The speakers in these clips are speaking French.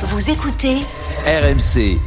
Vous écoutez RMC.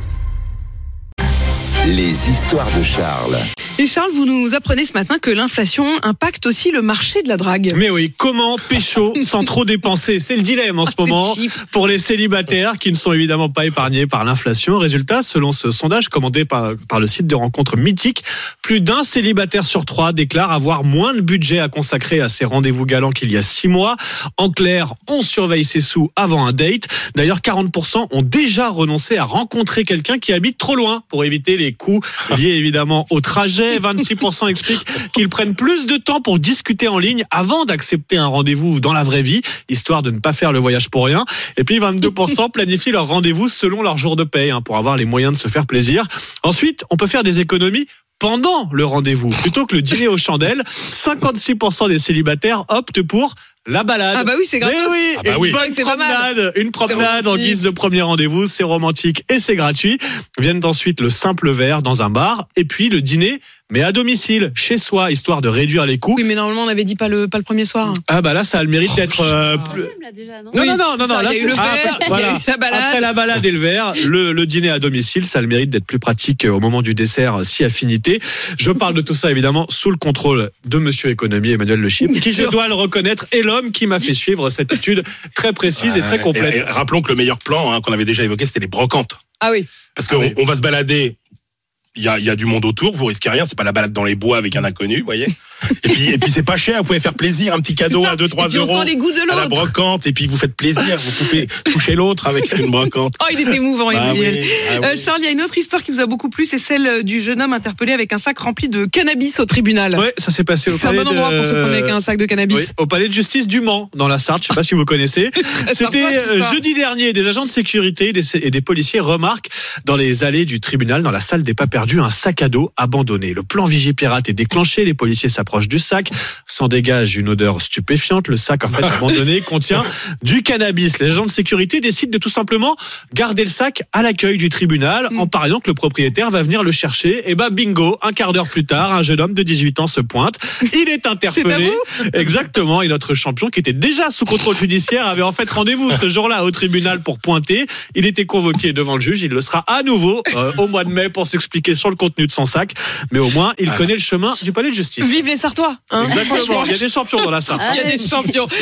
Les histoires de Charles. Et Charles, vous nous apprenez ce matin que l'inflation impacte aussi le marché de la drague. Mais oui, comment pécho sans trop dépenser? C'est le dilemme en ce Ah, c'est moment pour les célibataires qui ne sont évidemment pas épargnés par l'inflation. Résultat, selon ce sondage commandé par, par le site de rencontres mythique, plus d'un célibataire sur trois déclare avoir moins de budget à consacrer à ses rendez-vous galants qu'il y a six mois. En clair, on surveille ses sous avant un date. D'ailleurs, 40% ont déjà renoncé à rencontrer quelqu'un qui habite trop loin pour éviter les coûts liés évidemment au trajet. 26% expliquent qu'ils prennent plus de temps pour discuter en ligne avant d'accepter un rendez-vous dans la vraie vie, histoire de ne pas faire le voyage pour rien. Et puis 22% planifient leur rendez-vous selon leur jour de paye, hein, pour avoir les moyens de se faire plaisir. Ensuite, on peut faire des économies pendant le rendez-vous. Plutôt que le dîner aux chandelles, 56% des célibataires optent pour la balade. Ah bah oui, c'est oui, Ah bah une bonne promenade, une promenade en guise de premier rendez-vous, c'est romantique et c'est gratuit. Viennent ensuite le simple verre dans un bar et puis le dîner, mais à domicile, chez soi, histoire de réduire les coûts. Oui, mais normalement, on avait dit pas le, pas le premier soir. Ah bah là, ça a le mérite d'être euh, plus- Non, Oui, non, non, non, non, ça, là, il y a eu c'est- le ah, verre, il y a voilà. eu la balade. Après la balade et le verre, le, le dîner à domicile, ça a le mérite d'être plus pratique au moment du dessert, euh, si affinité. Je parle de tout ça, évidemment, sous le contrôle de Monsieur Économie, Emmanuel Le Chip, qui, je dois le reconnaître, est l'homme qui m'a fait suivre cette étude très précise et très complète. Et- et rappelons que le meilleur plan hein, qu'on avait déjà évoqué, c'était les brocantes. Ah oui. Parce qu'on oui. on va se balader, il y a, il y a du monde autour, vous risquez rien, c'est pas la balade dans les bois avec un inconnu, vous voyez. Et puis, et puis c'est pas cher, vous pouvez faire plaisir, un petit cadeau à 2-3 Et puis on euros sent les goûts de à la l'autre. brocante, et puis vous faites plaisir, vous pouvez toucher l'autre avec une brocante. Oh, il est émouvant, Ah Emmanuel. oui, ah oui. Euh, Charles, il y a une autre histoire qui vous a beaucoup plu, c'est celle euh, du jeune homme interpellé avec un sac rempli de cannabis au tribunal. Ouais, ça s'est passé au c'est un palais bon endroit de- pour se promener avec un sac de cannabis. Oui, au palais de justice du Mans, dans la Sarthe. Je sais pas si vous connaissez. C'était euh, jeudi dernier. Des agents de sécurité et des, et des policiers remarquent dans les allées du tribunal, dans la salle des pas perdus, un sac à dos abandonné. Le plan Vigipirate est déclenché. Les policiers s'approchent du sac. S'en dégage une odeur stupéfiante. Le sac, en fait, abandonné, contient du cannabis. Les agents de sécurité décident de tout simplement garder le sac à l'accueil du tribunal Mm. en pariant que le propriétaire va venir le chercher. Et bah, bingo, un quart d'heure plus tard, un jeune homme de 18 ans se pointe. Il est interpellé. Exactement. Et notre champion, qui était déjà sous contrôle judiciaire, avait en fait rendez-vous ce jour-là au tribunal pour pointer. Il était convoqué devant le juge. Il le sera à nouveau euh, au mois de mai pour s'expliquer sur le contenu de son sac. Mais au moins, il connaît le chemin du palais de justice. Vive les Sartois. hein. Exactement. Il y a des champions dans la Sarthe. il y a des champions.